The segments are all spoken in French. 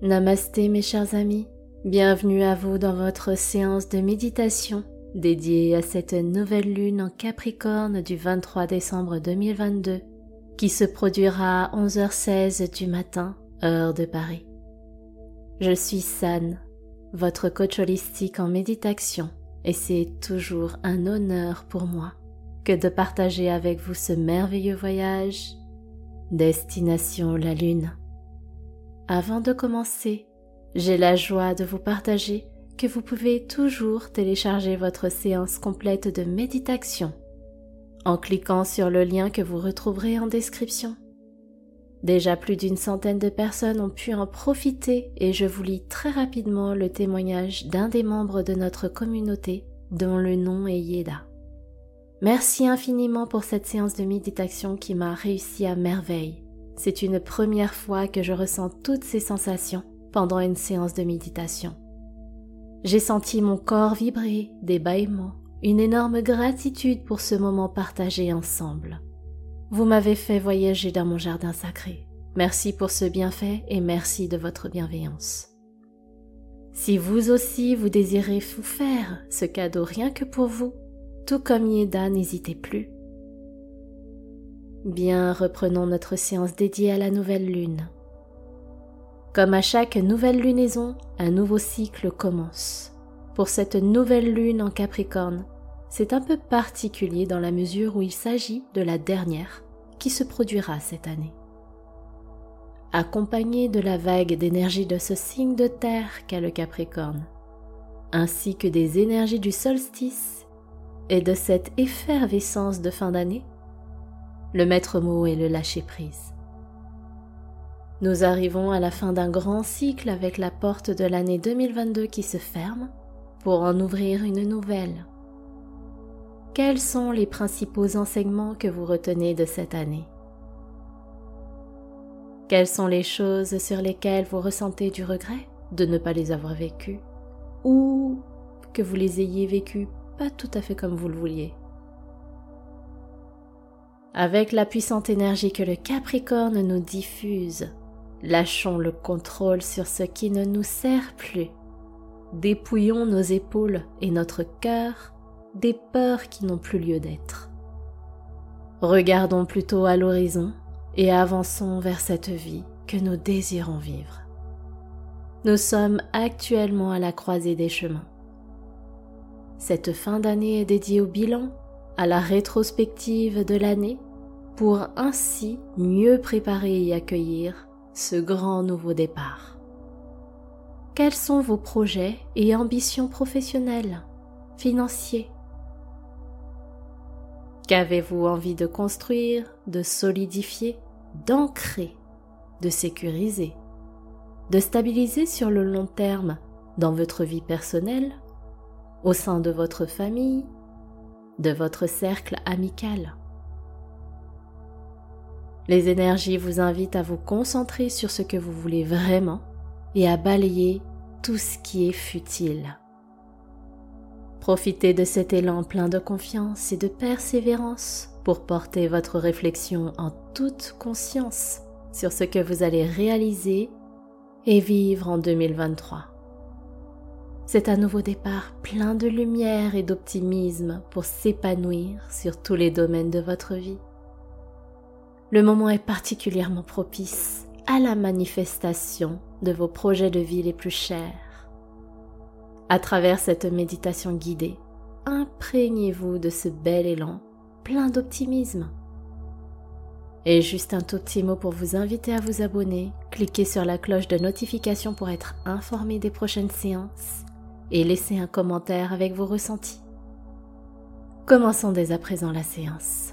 Namasté mes chers amis, bienvenue à vous dans votre séance de méditation dédiée à cette nouvelle lune en Capricorne du 23 décembre 2022 qui se produira à 11h16 du matin, heure de Paris. Je suis San, votre coach holistique en méditation et c'est toujours un honneur pour moi que de partager avec vous ce merveilleux voyage Destination la Lune. Avant de commencer, j'ai la joie de vous partager que vous pouvez toujours télécharger votre séance complète de méditation en cliquant sur le lien que vous retrouverez en description. Déjà plus d'une centaine de personnes ont pu en profiter et je vous lis très rapidement le témoignage d'un des membres de notre communauté dont le nom est Yeda. Merci infiniment pour cette séance de méditation qui m'a réussi à merveille. C'est une première fois que je ressens toutes ces sensations pendant une séance de méditation. J'ai senti mon corps vibrer, des bâillements, une énorme gratitude pour ce moment partagé ensemble. Vous m'avez fait voyager dans mon jardin sacré. Merci pour ce bienfait et merci de votre bienveillance. Si vous aussi vous désirez vous faire ce cadeau rien que pour vous, tout comme Yeda, n'hésitez plus. Bien, reprenons notre séance dédiée à la nouvelle lune. Comme à chaque nouvelle lunaison, un nouveau cycle commence. Pour cette nouvelle lune en Capricorne, c'est un peu particulier dans la mesure où il s'agit de la dernière qui se produira cette année. Accompagnée de la vague d'énergie de ce signe de terre qu'est le Capricorne, ainsi que des énergies du solstice et de cette effervescence de fin d'année, le maître mot est le lâcher-prise. Nous arrivons à la fin d'un grand cycle avec la porte de l'année 2022 qui se ferme pour en ouvrir une nouvelle. Quels sont les principaux enseignements que vous retenez de cette année? Quelles sont les choses sur lesquelles vous ressentez du regret de ne pas les avoir vécues ou que vous les ayez vécues pas tout à fait comme vous le vouliez? Avec la puissante énergie que le Capricorne nous diffuse, lâchons le contrôle sur ce qui ne nous sert plus. Dépouillons nos épaules et notre cœur des peurs qui n'ont plus lieu d'être. Regardons plutôt à l'horizon et avançons vers cette vie que nous désirons vivre. Nous sommes actuellement à la croisée des chemins. Cette fin d'année est dédiée au bilan à la rétrospective de l'année pour ainsi mieux préparer et accueillir ce grand nouveau départ. Quels sont vos projets et ambitions professionnelles, financiers? Qu'avez-vous envie de construire, de solidifier, d'ancrer, de sécuriser, de stabiliser sur le long terme dans votre vie personnelle, au sein de votre famille, de votre cercle amical? Les énergies vous invitent à vous concentrer sur ce que vous voulez vraiment et à balayer tout ce qui est futile. Profitez de cet élan plein de confiance et de persévérance pour porter votre réflexion en toute conscience sur ce que vous allez réaliser et vivre en 2023. C'est un nouveau départ plein de lumière et d'optimisme pour s'épanouir sur tous les domaines de votre vie. Le moment est particulièrement propice à la manifestation de vos projets de vie les plus chers. À travers cette méditation guidée, imprégnez-vous de ce bel élan plein d'optimisme. Et juste un tout petit mot pour vous inviter à vous abonner, cliquez sur la cloche de notification pour être informé des prochaines séances et laissez un commentaire avec vos ressentis. Commençons dès à présent la séance.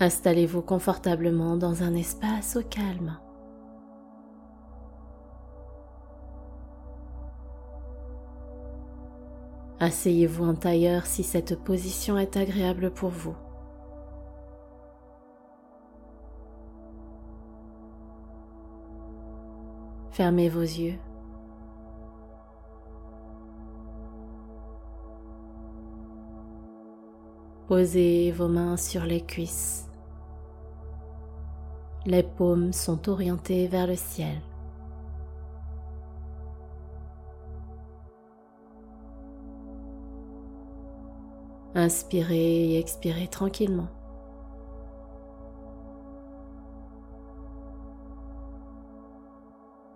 Installez-vous confortablement dans un espace au calme. Asseyez-vous en tailleur si cette position est agréable pour vous. Fermez vos yeux Posez vos mains sur les cuisses. Les paumes sont orientées vers le ciel. Inspirez et expirez tranquillement.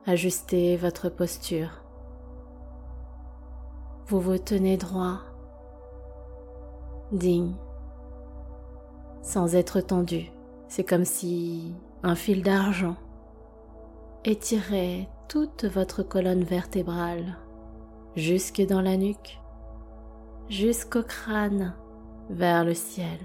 Ajustez votre posture. Vous vous tenez droit, digne, sans être tendu. C'est comme si un fil d'argent étirait toute votre colonne vertébrale jusque dans la nuque jusqu'au crâne vers le ciel.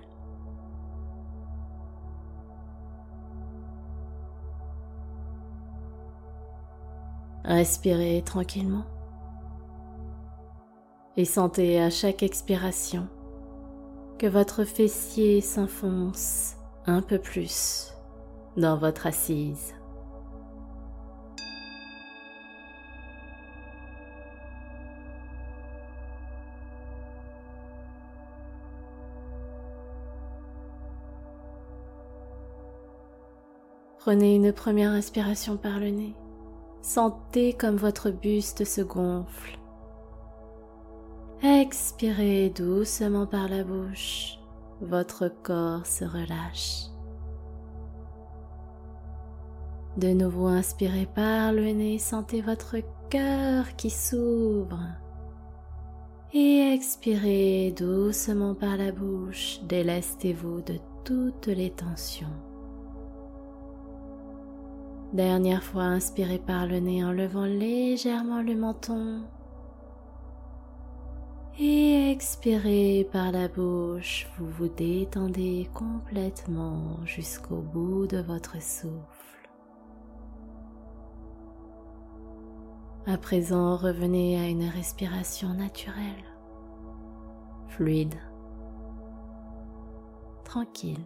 Respirez tranquillement et sentez à chaque expiration que votre fessier s'enfonce un peu plus dans votre assise. Prenez une première inspiration par le nez. Sentez comme votre buste se gonfle. Expirez doucement par la bouche. Votre corps se relâche. De nouveau inspirez par le nez, sentez votre cœur qui s'ouvre. Et expirez doucement par la bouche, délestez-vous de toutes les tensions. Dernière fois, inspirez par le nez en levant légèrement le menton. Et expirez par la bouche, vous vous détendez complètement jusqu'au bout de votre souffle. À présent, revenez à une respiration naturelle, fluide, tranquille.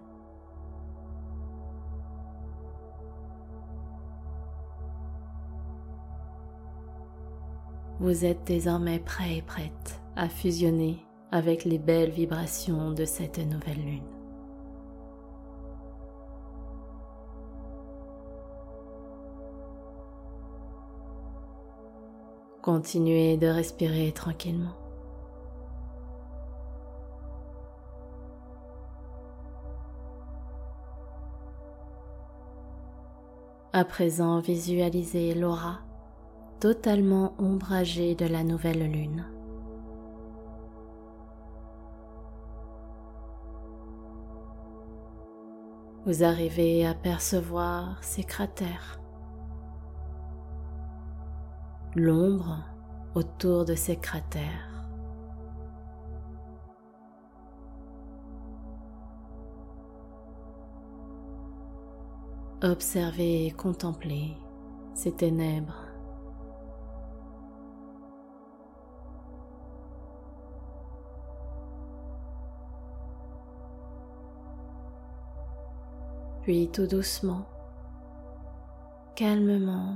vous êtes désormais prêt et prête à fusionner avec les belles vibrations de cette nouvelle lune. Continuez de respirer tranquillement. À présent, visualisez l'aura totalement ombragé de la nouvelle lune. Vous arrivez à percevoir ces cratères, l'ombre autour de ces cratères. Observez et contemplez ces ténèbres puis tout doucement, calmement,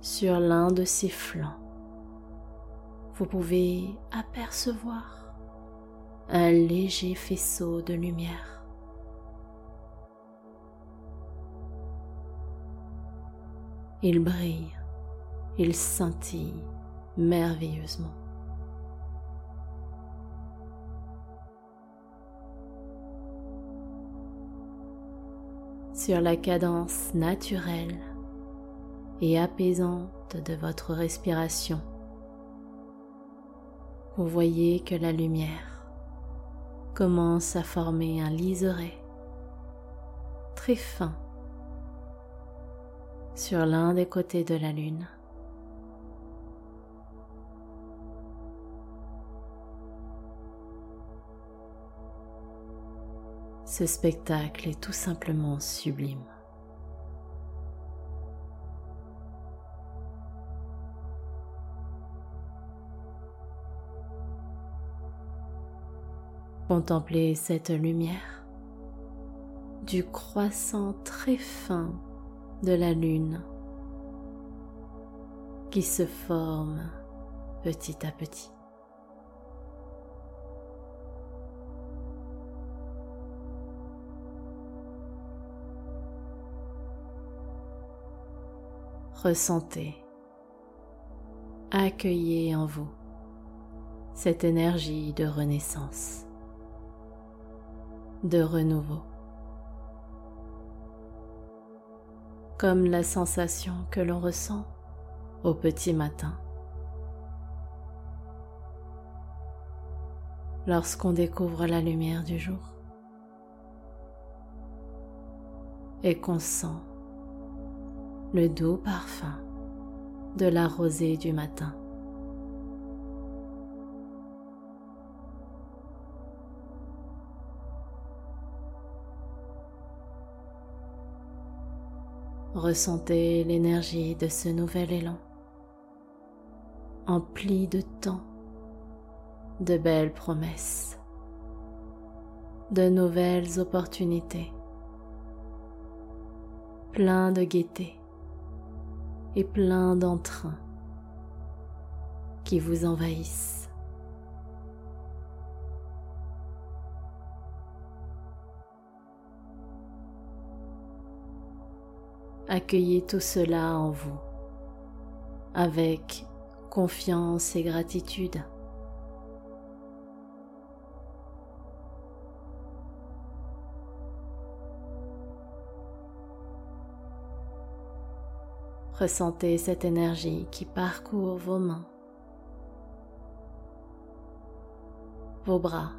sur l'un de ses flancs, vous pouvez apercevoir un léger faisceau de lumière. Il brille, il scintille merveilleusement. sur la cadence naturelle et apaisante de votre respiration. Vous voyez que la lumière commence à former un liseré très fin sur l'un des côtés de la lune. Ce spectacle est tout simplement sublime. Contemplez cette lumière du croissant très fin de la lune qui se forme petit à petit. Ressentez, accueillez en vous cette énergie de renaissance, de renouveau, comme la sensation que l'on ressent au petit matin. Lorsqu'on découvre la lumière du jour. Et qu'on sent le doux parfum de la rosée du matin. Ressentez l'énergie de ce nouvel élan, empli de temps de belles promesses, de nouvelles opportunités, plein de gaieté et plein d'entrain qui vous envahissent. Accueillez tout cela en vous avec confiance et gratitude. Ressentez cette énergie qui parcourt vos mains, vos bras,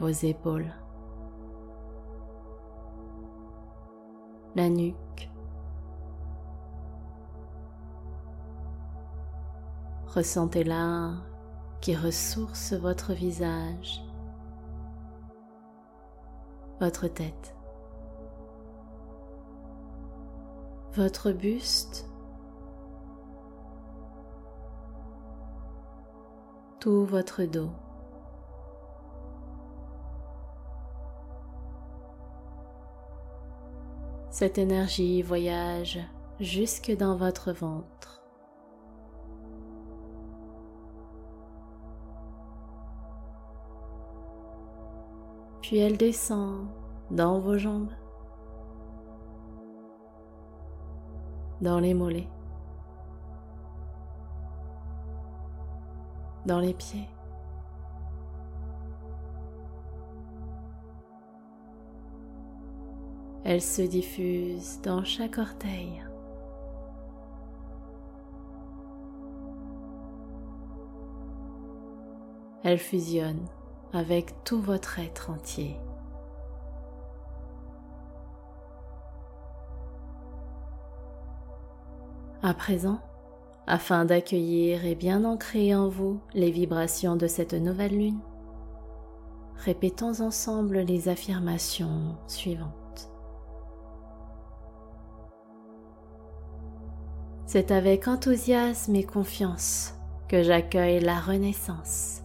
vos épaules, la nuque. Ressentez-la qui ressource votre visage, votre tête. votre buste, tout votre dos. Cette énergie voyage jusque dans votre ventre. Puis elle descend dans vos jambes. dans les mollets, dans les pieds. Elle se diffuse dans chaque orteil. Elle fusionne avec tout votre être entier. À présent, afin d'accueillir et bien ancrer en vous les vibrations de cette nouvelle lune, répétons ensemble les affirmations suivantes. C'est avec enthousiasme et confiance que j'accueille la renaissance.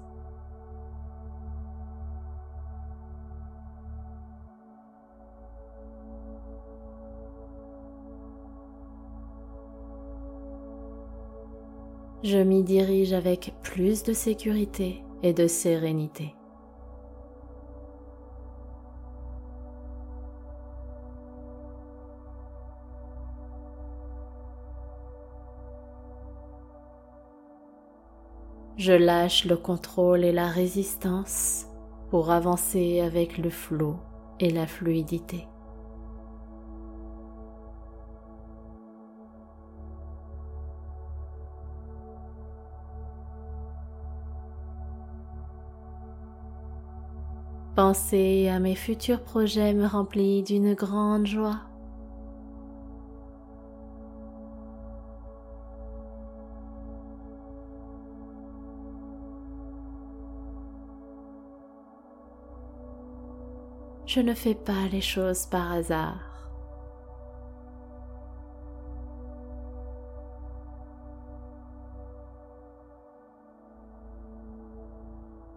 je m'y dirige avec plus de sécurité et de sérénité. Je lâche le contrôle et la résistance pour avancer avec le flot et la fluidité. Penser à mes futurs projets me remplit d'une grande joie. Je ne fais pas les choses par hasard.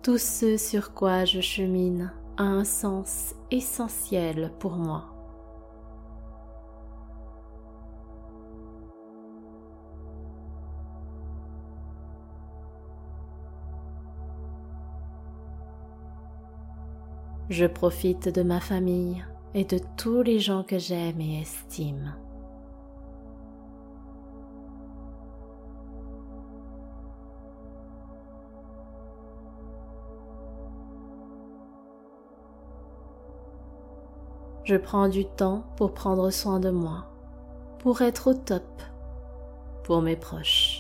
Tout ce sur quoi je chemine a un sens essentiel pour moi. Je profite de ma famille et de tous les gens que j'aime et estime. Je prends du temps pour prendre soin de moi, pour être au top, pour mes proches.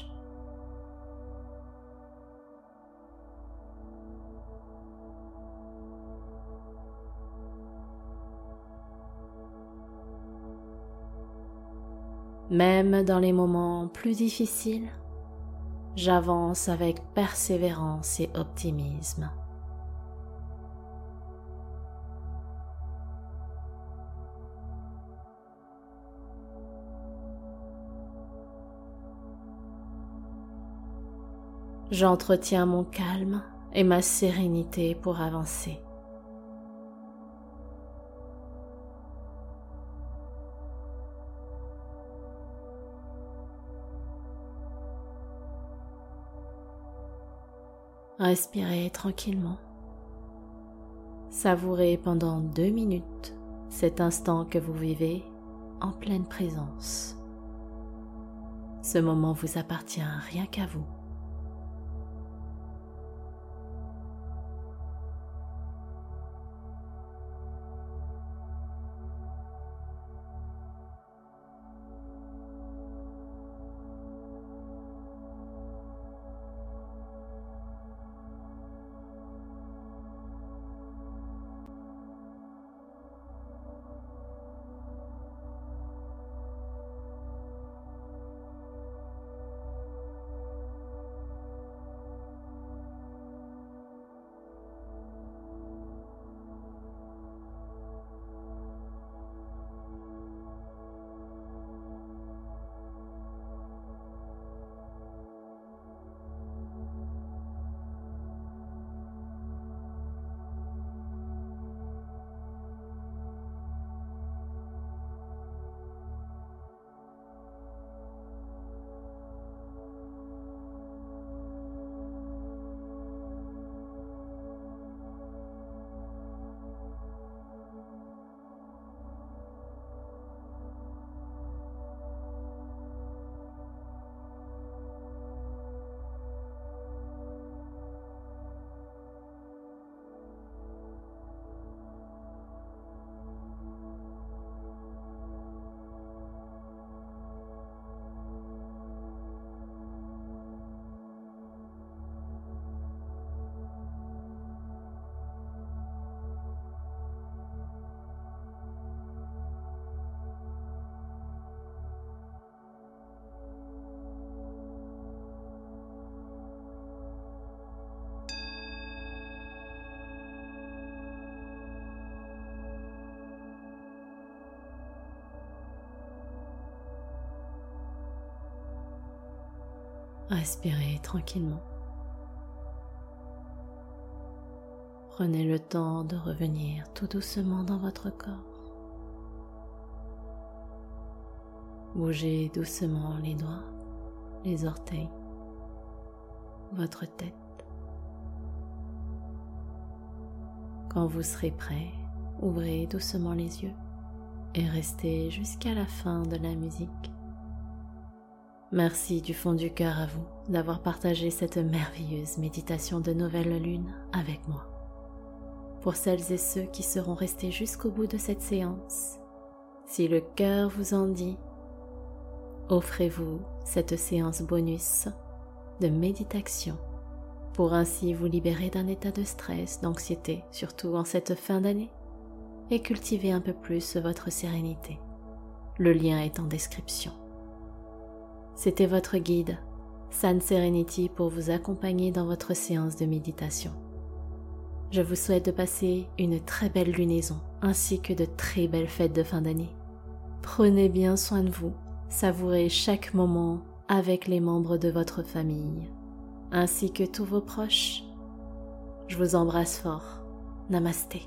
Même dans les moments plus difficiles, j'avance avec persévérance et optimisme. J'entretiens mon calme et ma sérénité pour avancer. Respirez tranquillement. Savourez pendant deux minutes cet instant que vous vivez en pleine présence. Ce moment vous appartient rien qu'à vous. Respirez tranquillement. Prenez le temps de revenir tout doucement dans votre corps. Bougez doucement les doigts, les orteils, votre tête. Quand vous serez prêt, ouvrez doucement les yeux et restez jusqu'à la fin de la musique. Merci du fond du cœur à vous d'avoir partagé cette merveilleuse méditation de nouvelle lune avec moi. Pour celles et ceux qui seront restés jusqu'au bout de cette séance, si le cœur vous en dit, offrez-vous cette séance bonus de méditation pour ainsi vous libérer d'un état de stress, d'anxiété, surtout en cette fin d'année, et cultiver un peu plus votre sérénité. Le lien est en description. C'était votre guide, San Serenity, pour vous accompagner dans votre séance de méditation. Je vous souhaite de passer une très belle lunaison ainsi que de très belles fêtes de fin d'année. Prenez bien soin de vous, savourez chaque moment avec les membres de votre famille, ainsi que tous vos proches. Je vous embrasse fort. Namasté.